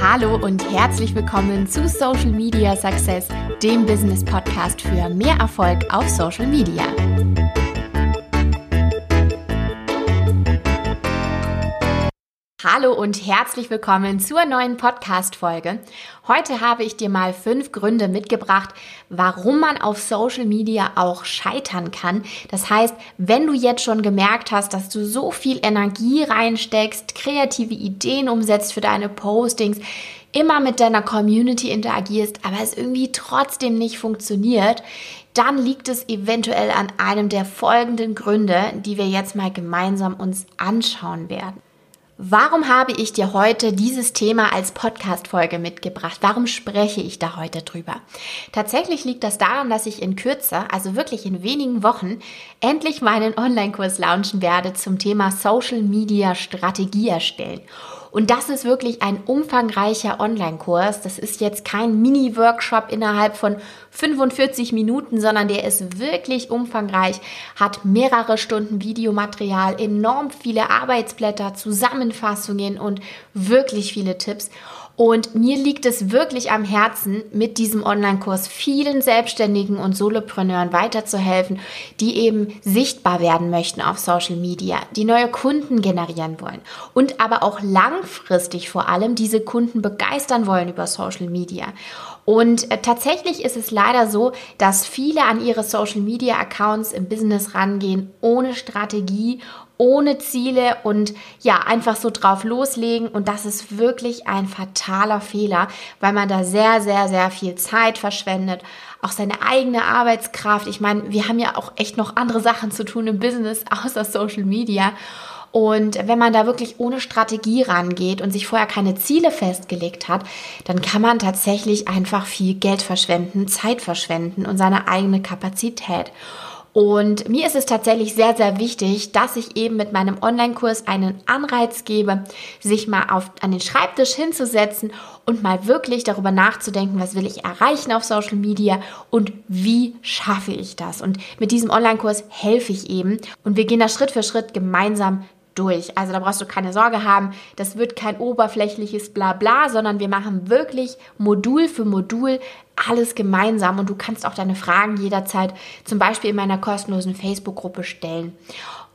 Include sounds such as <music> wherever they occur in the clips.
Hallo und herzlich willkommen zu Social Media Success, dem Business Podcast für mehr Erfolg auf Social Media. Hallo und herzlich willkommen zur neuen Podcast-Folge. Heute habe ich dir mal fünf Gründe mitgebracht, warum man auf Social Media auch scheitern kann. Das heißt, wenn du jetzt schon gemerkt hast, dass du so viel Energie reinsteckst, kreative Ideen umsetzt für deine Postings, immer mit deiner Community interagierst, aber es irgendwie trotzdem nicht funktioniert, dann liegt es eventuell an einem der folgenden Gründe, die wir jetzt mal gemeinsam uns anschauen werden. Warum habe ich dir heute dieses Thema als Podcast-Folge mitgebracht? Warum spreche ich da heute drüber? Tatsächlich liegt das daran, dass ich in Kürze, also wirklich in wenigen Wochen, endlich meinen Online-Kurs launchen werde zum Thema Social Media Strategie erstellen. Und das ist wirklich ein umfangreicher Online-Kurs. Das ist jetzt kein Mini-Workshop innerhalb von 45 Minuten, sondern der ist wirklich umfangreich, hat mehrere Stunden Videomaterial, enorm viele Arbeitsblätter, Zusammenfassungen und wirklich viele Tipps. Und mir liegt es wirklich am Herzen, mit diesem Online-Kurs vielen Selbstständigen und Solopreneuren weiterzuhelfen, die eben sichtbar werden möchten auf Social Media, die neue Kunden generieren wollen und aber auch langfristig vor allem diese Kunden begeistern wollen über Social Media. Und äh, tatsächlich ist es leider so, dass viele an ihre Social Media Accounts im Business rangehen ohne Strategie, ohne Ziele und ja, einfach so drauf loslegen. Und das ist wirklich ein fataler Fehler, weil man da sehr, sehr, sehr viel Zeit verschwendet. Auch seine eigene Arbeitskraft. Ich meine, wir haben ja auch echt noch andere Sachen zu tun im Business <laughs> außer Social Media. Und wenn man da wirklich ohne Strategie rangeht und sich vorher keine Ziele festgelegt hat, dann kann man tatsächlich einfach viel Geld verschwenden, Zeit verschwenden und seine eigene Kapazität. Und mir ist es tatsächlich sehr, sehr wichtig, dass ich eben mit meinem Online-Kurs einen Anreiz gebe, sich mal auf, an den Schreibtisch hinzusetzen und mal wirklich darüber nachzudenken, was will ich erreichen auf Social Media und wie schaffe ich das. Und mit diesem Online-Kurs helfe ich eben und wir gehen da Schritt für Schritt gemeinsam durch. Also da brauchst du keine Sorge haben, das wird kein oberflächliches Blabla, sondern wir machen wirklich Modul für Modul alles gemeinsam und du kannst auch deine Fragen jederzeit zum Beispiel in meiner kostenlosen Facebook-Gruppe stellen.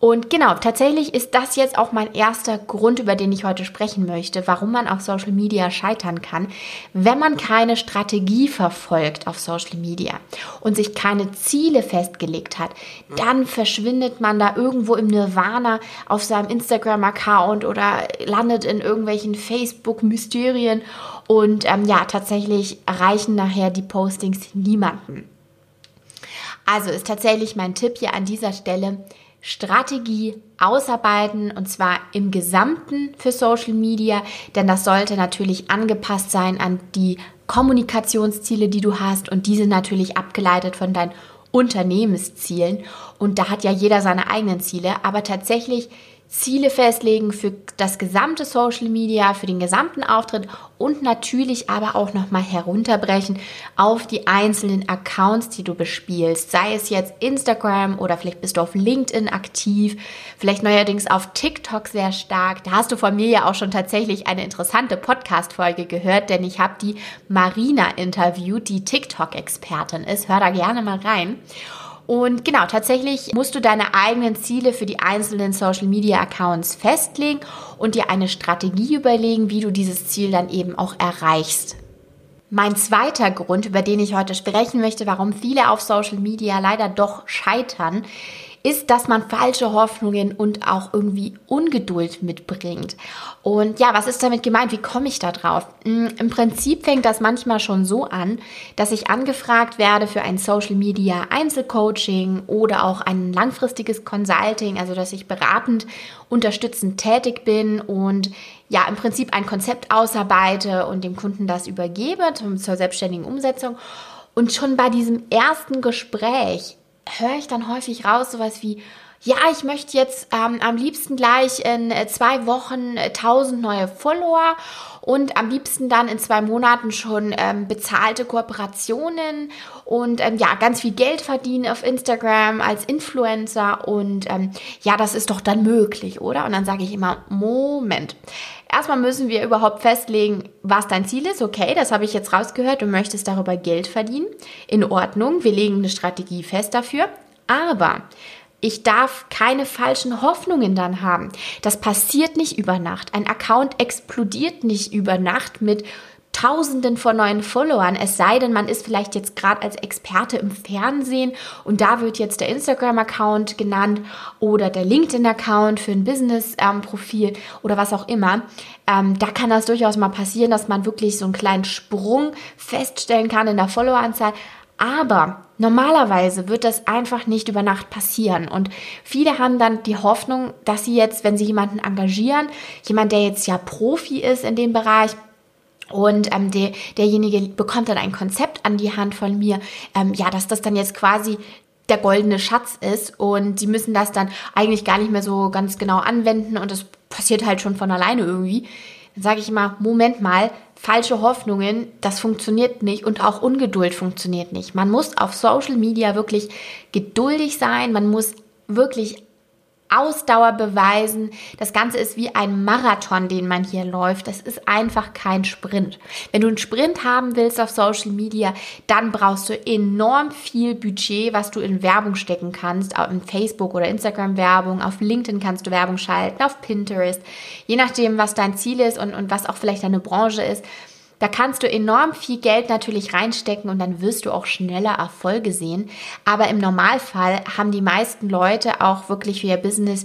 Und genau, tatsächlich ist das jetzt auch mein erster Grund, über den ich heute sprechen möchte, warum man auf Social Media scheitern kann, wenn man keine Strategie verfolgt auf Social Media und sich keine Ziele festgelegt hat, dann verschwindet man da irgendwo im Nirvana auf seinem Instagram-Account oder landet in irgendwelchen Facebook-Mysterien und ähm, ja, tatsächlich erreichen nachher die Postings niemanden. Also ist tatsächlich mein Tipp hier an dieser Stelle, Strategie ausarbeiten und zwar im Gesamten für Social Media, denn das sollte natürlich angepasst sein an die Kommunikationsziele, die du hast und diese natürlich abgeleitet von deinen Unternehmenszielen. Und da hat ja jeder seine eigenen Ziele, aber tatsächlich Ziele festlegen für das gesamte Social Media, für den gesamten Auftritt und natürlich aber auch nochmal herunterbrechen auf die einzelnen Accounts, die du bespielst. Sei es jetzt Instagram oder vielleicht bist du auf LinkedIn aktiv, vielleicht neuerdings auf TikTok sehr stark. Da hast du von mir ja auch schon tatsächlich eine interessante Podcast-Folge gehört, denn ich habe die Marina interviewt, die TikTok-Expertin ist. Hör da gerne mal rein. Und genau, tatsächlich musst du deine eigenen Ziele für die einzelnen Social Media Accounts festlegen und dir eine Strategie überlegen, wie du dieses Ziel dann eben auch erreichst. Mein zweiter Grund, über den ich heute sprechen möchte, warum viele auf Social Media leider doch scheitern, ist, dass man falsche Hoffnungen und auch irgendwie Ungeduld mitbringt. Und ja, was ist damit gemeint? Wie komme ich da drauf? Hm, Im Prinzip fängt das manchmal schon so an, dass ich angefragt werde für ein Social Media Einzelcoaching oder auch ein langfristiges Consulting, also dass ich beratend, unterstützend tätig bin und ja, im Prinzip ein Konzept ausarbeite und dem Kunden das übergebe zur selbstständigen Umsetzung. Und schon bei diesem ersten Gespräch höre ich dann häufig raus, sowas wie, ja, ich möchte jetzt ähm, am liebsten gleich in äh, zwei Wochen äh, 1000 neue Follower und am liebsten dann in zwei Monaten schon ähm, bezahlte Kooperationen und ähm, ja, ganz viel Geld verdienen auf Instagram als Influencer und ähm, ja, das ist doch dann möglich, oder? Und dann sage ich immer, Moment. Erstmal müssen wir überhaupt festlegen, was dein Ziel ist. Okay, das habe ich jetzt rausgehört. Du möchtest darüber Geld verdienen. In Ordnung. Wir legen eine Strategie fest dafür. Aber ich darf keine falschen Hoffnungen dann haben. Das passiert nicht über Nacht. Ein Account explodiert nicht über Nacht mit Tausenden von neuen Followern, es sei denn, man ist vielleicht jetzt gerade als Experte im Fernsehen und da wird jetzt der Instagram-Account genannt oder der LinkedIn-Account für ein Business-Profil oder was auch immer. Ähm, da kann das durchaus mal passieren, dass man wirklich so einen kleinen Sprung feststellen kann in der Followeranzahl. Aber normalerweise wird das einfach nicht über Nacht passieren. Und viele haben dann die Hoffnung, dass sie jetzt, wenn sie jemanden engagieren, jemand, der jetzt ja Profi ist in dem Bereich, und ähm, der, derjenige bekommt dann ein Konzept an die Hand von mir, ähm, ja, dass das dann jetzt quasi der goldene Schatz ist und sie müssen das dann eigentlich gar nicht mehr so ganz genau anwenden und das passiert halt schon von alleine irgendwie. Dann sage ich immer, Moment mal, falsche Hoffnungen, das funktioniert nicht und auch Ungeduld funktioniert nicht. Man muss auf Social Media wirklich geduldig sein, man muss wirklich Ausdauer beweisen. Das Ganze ist wie ein Marathon, den man hier läuft. Das ist einfach kein Sprint. Wenn du einen Sprint haben willst auf Social Media, dann brauchst du enorm viel Budget, was du in Werbung stecken kannst. Auch in Facebook oder Instagram Werbung. Auf LinkedIn kannst du Werbung schalten, auf Pinterest. Je nachdem, was dein Ziel ist und, und was auch vielleicht deine Branche ist. Da kannst du enorm viel Geld natürlich reinstecken und dann wirst du auch schneller Erfolge sehen. Aber im Normalfall haben die meisten Leute auch wirklich für ihr Business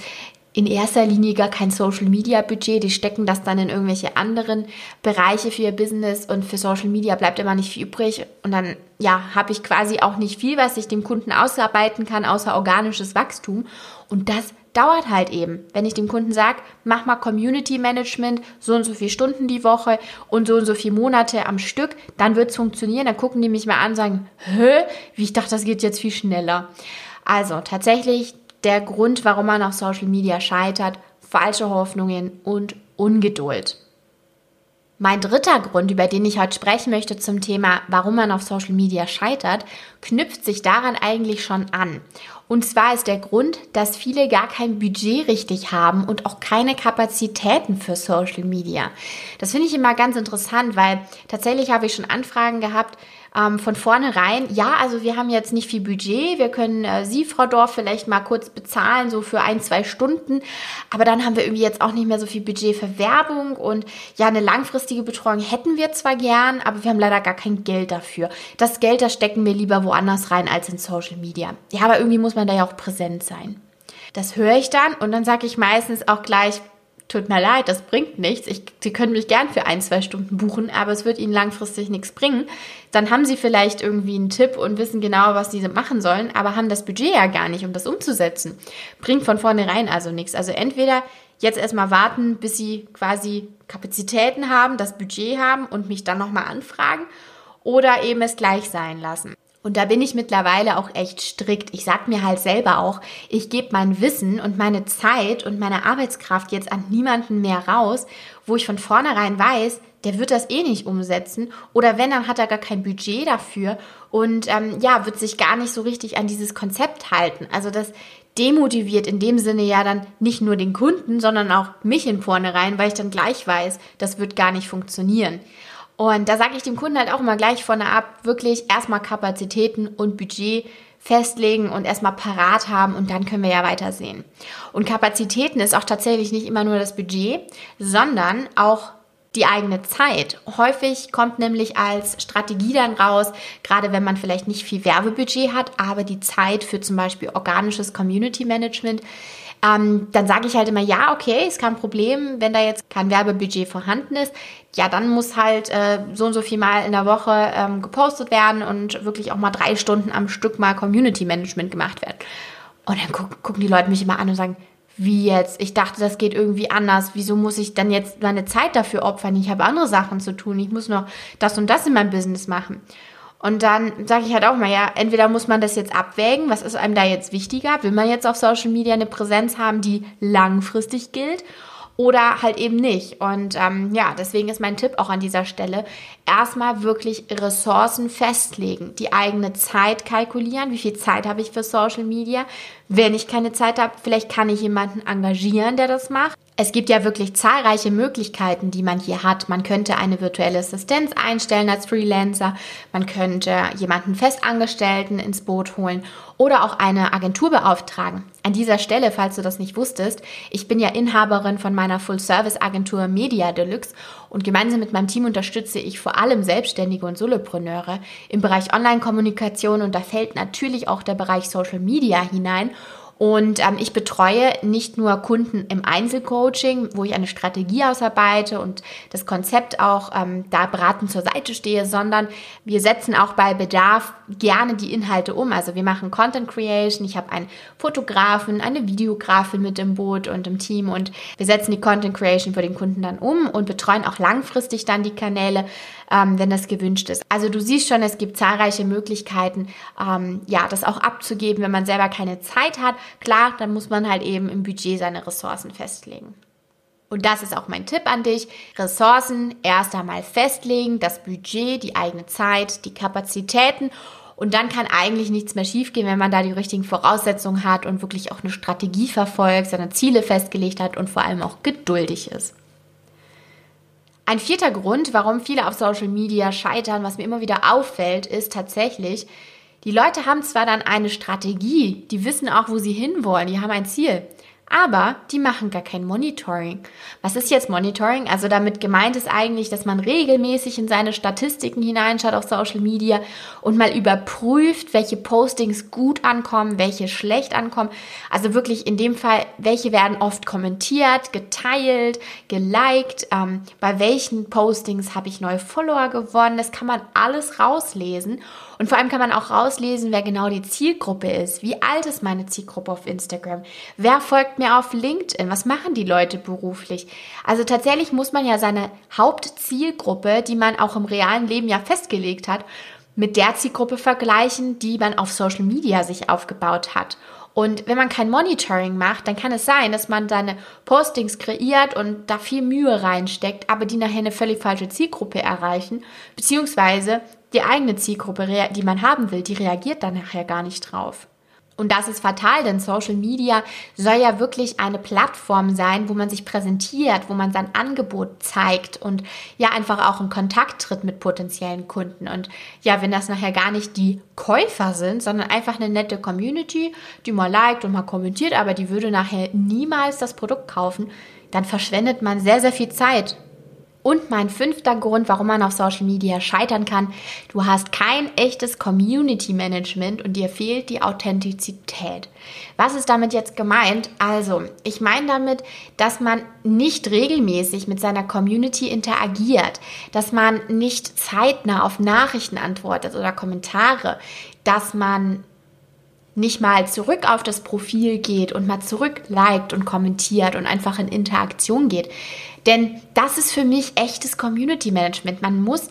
in erster Linie gar kein Social Media Budget. Die stecken das dann in irgendwelche anderen Bereiche für ihr Business und für Social Media bleibt immer nicht viel übrig. Und dann, ja, habe ich quasi auch nicht viel, was ich dem Kunden ausarbeiten kann, außer organisches Wachstum. Und das dauert halt eben. Wenn ich dem Kunden sage, mach mal Community Management, so und so viele Stunden die Woche und so und so viele Monate am Stück, dann wird es funktionieren. Dann gucken die mich mal an und sagen, hä, wie ich dachte, das geht jetzt viel schneller. Also tatsächlich der Grund, warum man auf Social Media scheitert, falsche Hoffnungen und Ungeduld. Mein dritter Grund, über den ich heute sprechen möchte zum Thema, warum man auf Social Media scheitert, knüpft sich daran eigentlich schon an. Und zwar ist der Grund, dass viele gar kein Budget richtig haben und auch keine Kapazitäten für Social Media. Das finde ich immer ganz interessant, weil tatsächlich habe ich schon Anfragen gehabt, ähm, von vornherein, ja, also wir haben jetzt nicht viel Budget, wir können äh, Sie, Frau Dorf, vielleicht mal kurz bezahlen, so für ein, zwei Stunden, aber dann haben wir irgendwie jetzt auch nicht mehr so viel Budget für Werbung und ja, eine langfristige Betreuung hätten wir zwar gern, aber wir haben leider gar kein Geld dafür. Das Geld, das stecken wir lieber woanders rein als in Social Media. Ja, aber irgendwie muss man da ja auch präsent sein. Das höre ich dann und dann sage ich meistens auch gleich, tut mir leid, das bringt nichts. Ich, Sie können mich gern für ein, zwei Stunden buchen, aber es wird Ihnen langfristig nichts bringen. Dann haben Sie vielleicht irgendwie einen Tipp und wissen genau, was Sie machen sollen, aber haben das Budget ja gar nicht, um das umzusetzen. Bringt von vornherein also nichts. Also entweder jetzt erstmal warten, bis Sie quasi Kapazitäten haben, das Budget haben und mich dann nochmal anfragen oder eben es gleich sein lassen. Und da bin ich mittlerweile auch echt strikt. Ich sag mir halt selber auch, ich gebe mein Wissen und meine Zeit und meine Arbeitskraft jetzt an niemanden mehr raus, wo ich von vornherein weiß, der wird das eh nicht umsetzen. Oder wenn, dann hat er gar kein Budget dafür und ähm, ja, wird sich gar nicht so richtig an dieses Konzept halten. Also das demotiviert in dem Sinne ja dann nicht nur den Kunden, sondern auch mich in vornherein, weil ich dann gleich weiß, das wird gar nicht funktionieren. Und da sage ich dem Kunden halt auch immer gleich vorne ab, wirklich erstmal Kapazitäten und Budget festlegen und erstmal parat haben und dann können wir ja weitersehen. Und Kapazitäten ist auch tatsächlich nicht immer nur das Budget, sondern auch die eigene Zeit. Häufig kommt nämlich als Strategie dann raus, gerade wenn man vielleicht nicht viel Werbebudget hat, aber die Zeit für zum Beispiel organisches Community Management ähm, dann sage ich halt immer, ja, okay, ist kein Problem, wenn da jetzt kein Werbebudget vorhanden ist. Ja, dann muss halt äh, so und so viel Mal in der Woche ähm, gepostet werden und wirklich auch mal drei Stunden am Stück mal Community Management gemacht werden. Und dann guck, gucken die Leute mich immer an und sagen, wie jetzt? Ich dachte, das geht irgendwie anders. Wieso muss ich dann jetzt meine Zeit dafür opfern? Ich habe andere Sachen zu tun. Ich muss noch das und das in meinem Business machen. Und dann sage ich halt auch mal, ja, entweder muss man das jetzt abwägen, was ist einem da jetzt wichtiger? Will man jetzt auf Social Media eine Präsenz haben, die langfristig gilt? Oder halt eben nicht. Und ähm, ja, deswegen ist mein Tipp auch an dieser Stelle, erstmal wirklich Ressourcen festlegen, die eigene Zeit kalkulieren, wie viel Zeit habe ich für Social Media. Wenn ich keine Zeit habe, vielleicht kann ich jemanden engagieren, der das macht. Es gibt ja wirklich zahlreiche Möglichkeiten, die man hier hat. Man könnte eine virtuelle Assistenz einstellen als Freelancer. Man könnte jemanden Festangestellten ins Boot holen oder auch eine Agentur beauftragen. An dieser Stelle, falls du das nicht wusstest, ich bin ja Inhaberin von meiner Full-Service-Agentur Media Deluxe und gemeinsam mit meinem Team unterstütze ich vor allem Selbstständige und Solopreneure im Bereich Online-Kommunikation und da fällt natürlich auch der Bereich Social Media hinein. Und ähm, ich betreue nicht nur Kunden im Einzelcoaching, wo ich eine Strategie ausarbeite und das Konzept auch ähm, da beratend zur Seite stehe, sondern wir setzen auch bei Bedarf gerne die Inhalte um. Also wir machen Content Creation. Ich habe einen Fotografen, eine Videografin mit im Boot und im Team und wir setzen die Content Creation für den Kunden dann um und betreuen auch langfristig dann die Kanäle ähm, wenn das gewünscht ist. Also du siehst schon, es gibt zahlreiche Möglichkeiten, ähm, ja, das auch abzugeben, wenn man selber keine Zeit hat. Klar, dann muss man halt eben im Budget seine Ressourcen festlegen. Und das ist auch mein Tipp an dich. Ressourcen erst einmal festlegen, das Budget, die eigene Zeit, die Kapazitäten. Und dann kann eigentlich nichts mehr schiefgehen, wenn man da die richtigen Voraussetzungen hat und wirklich auch eine Strategie verfolgt, seine Ziele festgelegt hat und vor allem auch geduldig ist. Ein vierter Grund, warum viele auf Social Media scheitern, was mir immer wieder auffällt, ist tatsächlich, die Leute haben zwar dann eine Strategie, die wissen auch, wo sie hinwollen, die haben ein Ziel aber die machen gar kein Monitoring. Was ist jetzt Monitoring? Also damit gemeint ist eigentlich, dass man regelmäßig in seine Statistiken hineinschaut auf Social Media und mal überprüft, welche Postings gut ankommen, welche schlecht ankommen. Also wirklich in dem Fall, welche werden oft kommentiert, geteilt, geliked, ähm, bei welchen Postings habe ich neue Follower gewonnen. Das kann man alles rauslesen. Und vor allem kann man auch rauslesen, wer genau die Zielgruppe ist. Wie alt ist meine Zielgruppe auf Instagram? Wer folgt mir auf LinkedIn? Was machen die Leute beruflich? Also tatsächlich muss man ja seine Hauptzielgruppe, die man auch im realen Leben ja festgelegt hat, mit der Zielgruppe vergleichen, die man auf Social Media sich aufgebaut hat. Und wenn man kein Monitoring macht, dann kann es sein, dass man seine Postings kreiert und da viel Mühe reinsteckt, aber die nachher eine völlig falsche Zielgruppe erreichen, beziehungsweise die eigene Zielgruppe, die man haben will, die reagiert dann nachher gar nicht drauf. Und das ist fatal, denn Social Media soll ja wirklich eine Plattform sein, wo man sich präsentiert, wo man sein Angebot zeigt und ja einfach auch in Kontakt tritt mit potenziellen Kunden. Und ja, wenn das nachher gar nicht die Käufer sind, sondern einfach eine nette Community, die mal liked und mal kommentiert, aber die würde nachher niemals das Produkt kaufen, dann verschwendet man sehr, sehr viel Zeit und mein fünfter Grund, warum man auf Social Media scheitern kann, du hast kein echtes Community Management und dir fehlt die Authentizität. Was ist damit jetzt gemeint? Also, ich meine damit, dass man nicht regelmäßig mit seiner Community interagiert, dass man nicht zeitnah auf Nachrichten antwortet oder Kommentare, dass man nicht mal zurück auf das Profil geht und mal zurück liked und kommentiert und einfach in Interaktion geht. Denn das ist für mich echtes Community Management. Man muss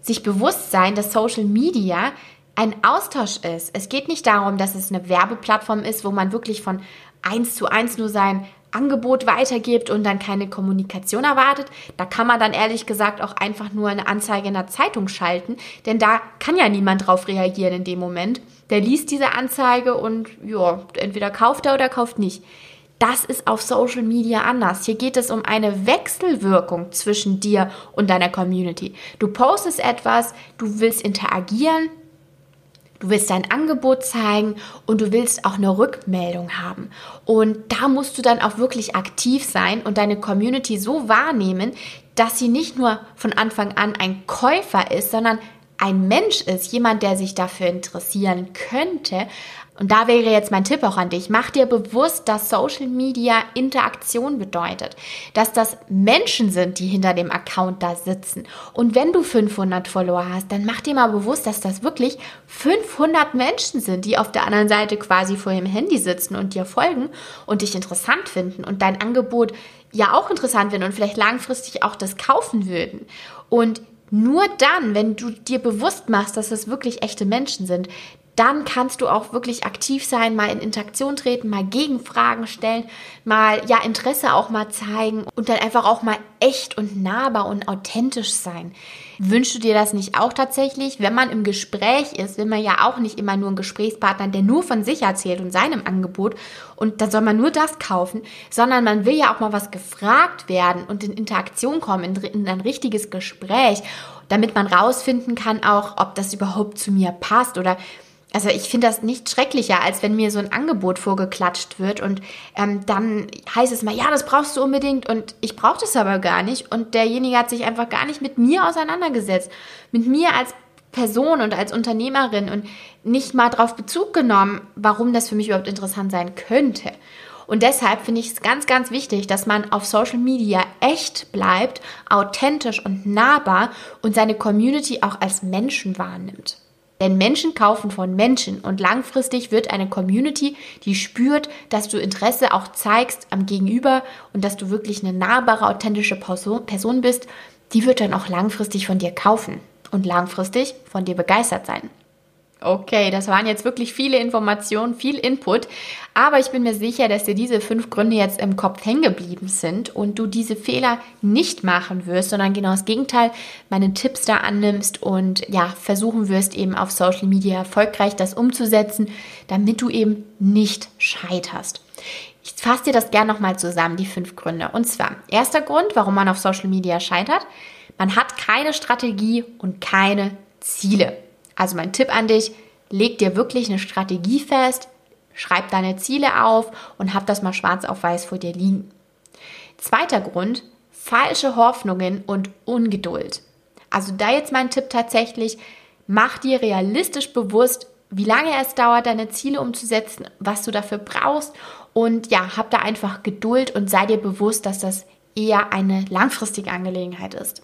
sich bewusst sein, dass Social Media ein Austausch ist. Es geht nicht darum, dass es eine Werbeplattform ist, wo man wirklich von eins zu eins nur sein Angebot weitergibt und dann keine Kommunikation erwartet. Da kann man dann ehrlich gesagt auch einfach nur eine Anzeige in der Zeitung schalten, denn da kann ja niemand drauf reagieren in dem Moment. Der liest diese Anzeige und ja, entweder kauft er oder kauft nicht. Das ist auf Social Media anders. Hier geht es um eine Wechselwirkung zwischen dir und deiner Community. Du postest etwas, du willst interagieren, Du willst dein Angebot zeigen und du willst auch eine Rückmeldung haben. Und da musst du dann auch wirklich aktiv sein und deine Community so wahrnehmen, dass sie nicht nur von Anfang an ein Käufer ist, sondern ein Mensch ist, jemand, der sich dafür interessieren könnte, und da wäre jetzt mein Tipp auch an dich. Mach dir bewusst, dass Social Media Interaktion bedeutet. Dass das Menschen sind, die hinter dem Account da sitzen. Und wenn du 500 Follower hast, dann mach dir mal bewusst, dass das wirklich 500 Menschen sind, die auf der anderen Seite quasi vor dem Handy sitzen und dir folgen und dich interessant finden und dein Angebot ja auch interessant finden und vielleicht langfristig auch das kaufen würden. Und nur dann, wenn du dir bewusst machst, dass es wirklich echte Menschen sind, dann kannst du auch wirklich aktiv sein, mal in Interaktion treten, mal Gegenfragen stellen, mal ja Interesse auch mal zeigen und dann einfach auch mal echt und nahbar und authentisch sein. Wünschst du dir das nicht auch tatsächlich? Wenn man im Gespräch ist, will man ja auch nicht immer nur einen Gesprächspartner, der nur von sich erzählt und seinem Angebot und dann soll man nur das kaufen, sondern man will ja auch mal was gefragt werden und in Interaktion kommen, in, in ein richtiges Gespräch, damit man rausfinden kann auch, ob das überhaupt zu mir passt oder also ich finde das nicht schrecklicher, als wenn mir so ein Angebot vorgeklatscht wird und ähm, dann heißt es mal, ja, das brauchst du unbedingt und ich brauche das aber gar nicht und derjenige hat sich einfach gar nicht mit mir auseinandergesetzt, mit mir als Person und als Unternehmerin und nicht mal darauf Bezug genommen, warum das für mich überhaupt interessant sein könnte. Und deshalb finde ich es ganz, ganz wichtig, dass man auf Social Media echt bleibt, authentisch und nahbar und seine Community auch als Menschen wahrnimmt. Denn Menschen kaufen von Menschen und langfristig wird eine Community, die spürt, dass du Interesse auch zeigst am Gegenüber und dass du wirklich eine nahbare, authentische Person bist, die wird dann auch langfristig von dir kaufen und langfristig von dir begeistert sein. Okay, das waren jetzt wirklich viele Informationen, viel Input, aber ich bin mir sicher, dass dir diese fünf Gründe jetzt im Kopf hängen geblieben sind und du diese Fehler nicht machen wirst, sondern genau das Gegenteil, meine Tipps da annimmst und ja, versuchen wirst eben auf Social Media erfolgreich das umzusetzen, damit du eben nicht scheiterst. Ich fasse dir das gerne nochmal zusammen, die fünf Gründe. Und zwar, erster Grund, warum man auf Social Media scheitert, man hat keine Strategie und keine Ziele. Also mein Tipp an dich, leg dir wirklich eine Strategie fest, schreib deine Ziele auf und hab das mal schwarz auf weiß vor dir liegen. Zweiter Grund, falsche Hoffnungen und Ungeduld. Also da jetzt mein Tipp tatsächlich, mach dir realistisch bewusst, wie lange es dauert, deine Ziele umzusetzen, was du dafür brauchst und ja, hab da einfach Geduld und sei dir bewusst, dass das eher eine langfristige Angelegenheit ist.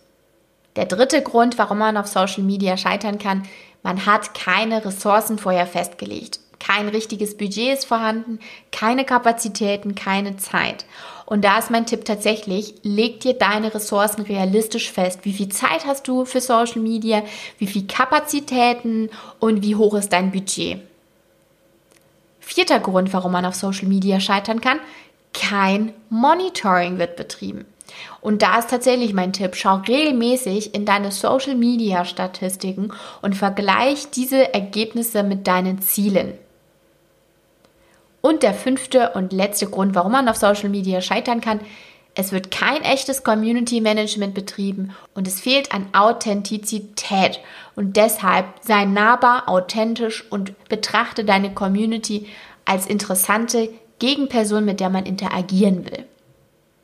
Der dritte Grund, warum man auf Social Media scheitern kann, man hat keine Ressourcen vorher festgelegt. Kein richtiges Budget ist vorhanden, keine Kapazitäten, keine Zeit. Und da ist mein Tipp tatsächlich, leg dir deine Ressourcen realistisch fest. Wie viel Zeit hast du für Social Media? Wie viel Kapazitäten? Und wie hoch ist dein Budget? Vierter Grund, warum man auf Social Media scheitern kann, kein Monitoring wird betrieben. Und da ist tatsächlich mein Tipp, schau regelmäßig in deine Social Media Statistiken und vergleich diese Ergebnisse mit deinen Zielen. Und der fünfte und letzte Grund, warum man auf Social Media scheitern kann, es wird kein echtes Community Management betrieben und es fehlt an Authentizität. Und deshalb sei nahbar, authentisch und betrachte deine Community als interessante Gegenperson, mit der man interagieren will.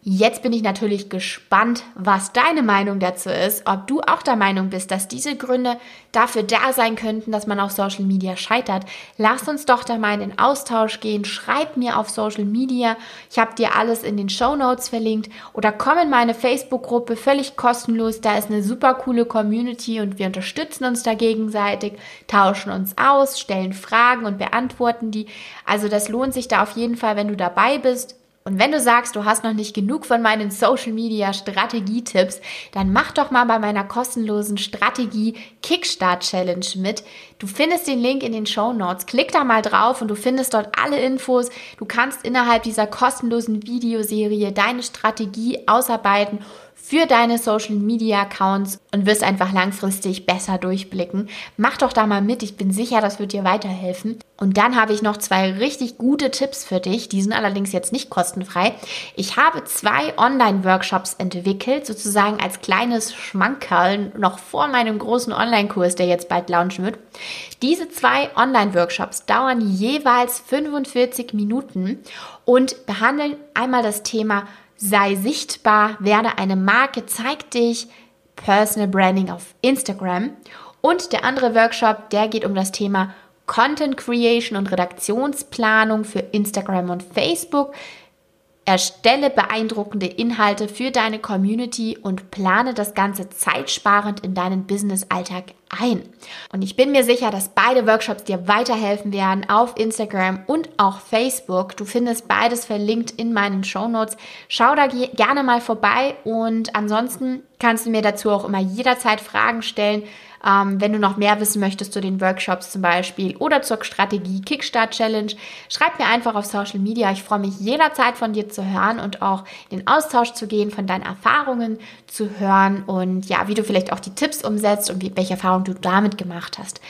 Jetzt bin ich natürlich gespannt, was deine Meinung dazu ist, ob du auch der Meinung bist, dass diese Gründe dafür da sein könnten, dass man auf Social Media scheitert. Lass uns doch da mal in den Austausch gehen. Schreib mir auf Social Media. Ich habe dir alles in den Show Notes verlinkt oder komm in meine Facebook-Gruppe völlig kostenlos. Da ist eine super coole Community und wir unterstützen uns da gegenseitig, tauschen uns aus, stellen Fragen und beantworten die. Also das lohnt sich da auf jeden Fall, wenn du dabei bist. Und wenn du sagst, du hast noch nicht genug von meinen Social Media Strategietipps, dann mach doch mal bei meiner kostenlosen Strategie Kickstart Challenge mit. Du findest den Link in den Show Notes. Klick da mal drauf und du findest dort alle Infos. Du kannst innerhalb dieser kostenlosen Videoserie deine Strategie ausarbeiten für deine Social Media Accounts und wirst einfach langfristig besser durchblicken. Mach doch da mal mit, ich bin sicher, das wird dir weiterhelfen. Und dann habe ich noch zwei richtig gute Tipps für dich, die sind allerdings jetzt nicht kostenfrei. Ich habe zwei Online-Workshops entwickelt, sozusagen als kleines Schmankerl noch vor meinem großen Online-Kurs, der jetzt bald launchen wird. Diese zwei Online-Workshops dauern jeweils 45 Minuten und behandeln einmal das Thema sei sichtbar, werde eine Marke, zeig dich, Personal Branding auf Instagram. Und der andere Workshop, der geht um das Thema Content Creation und Redaktionsplanung für Instagram und Facebook. Erstelle beeindruckende Inhalte für deine Community und plane das Ganze zeitsparend in deinen Business-Alltag ein. Und ich bin mir sicher, dass beide Workshops dir weiterhelfen werden auf Instagram und auch Facebook. Du findest beides verlinkt in meinen Show Notes. Schau da gerne mal vorbei und ansonsten kannst du mir dazu auch immer jederzeit Fragen stellen. Ähm, wenn du noch mehr wissen möchtest zu den Workshops zum Beispiel oder zur Strategie Kickstart Challenge, schreib mir einfach auf Social Media. Ich freue mich jederzeit von dir zu hören und auch in den Austausch zu gehen, von deinen Erfahrungen zu hören und ja, wie du vielleicht auch die Tipps umsetzt und wie, welche Erfahrungen du damit gemacht hast.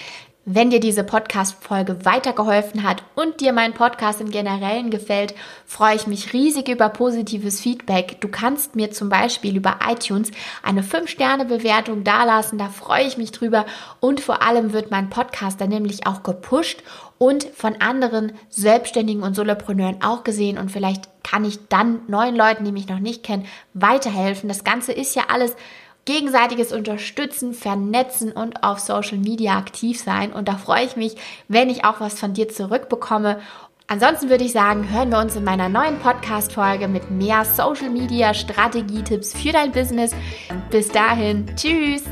Wenn dir diese Podcast-Folge weitergeholfen hat und dir mein Podcast im Generellen gefällt, freue ich mich riesig über positives Feedback. Du kannst mir zum Beispiel über iTunes eine 5-Sterne-Bewertung dalassen, da freue ich mich drüber. Und vor allem wird mein Podcast dann nämlich auch gepusht und von anderen Selbstständigen und Solopreneuren auch gesehen. Und vielleicht kann ich dann neuen Leuten, die mich noch nicht kennen, weiterhelfen. Das Ganze ist ja alles gegenseitiges Unterstützen, Vernetzen und auf Social Media aktiv sein. Und da freue ich mich, wenn ich auch was von dir zurückbekomme. Ansonsten würde ich sagen, hören wir uns in meiner neuen Podcast-Folge mit mehr Social Media Strategietipps für dein Business. Bis dahin, tschüss!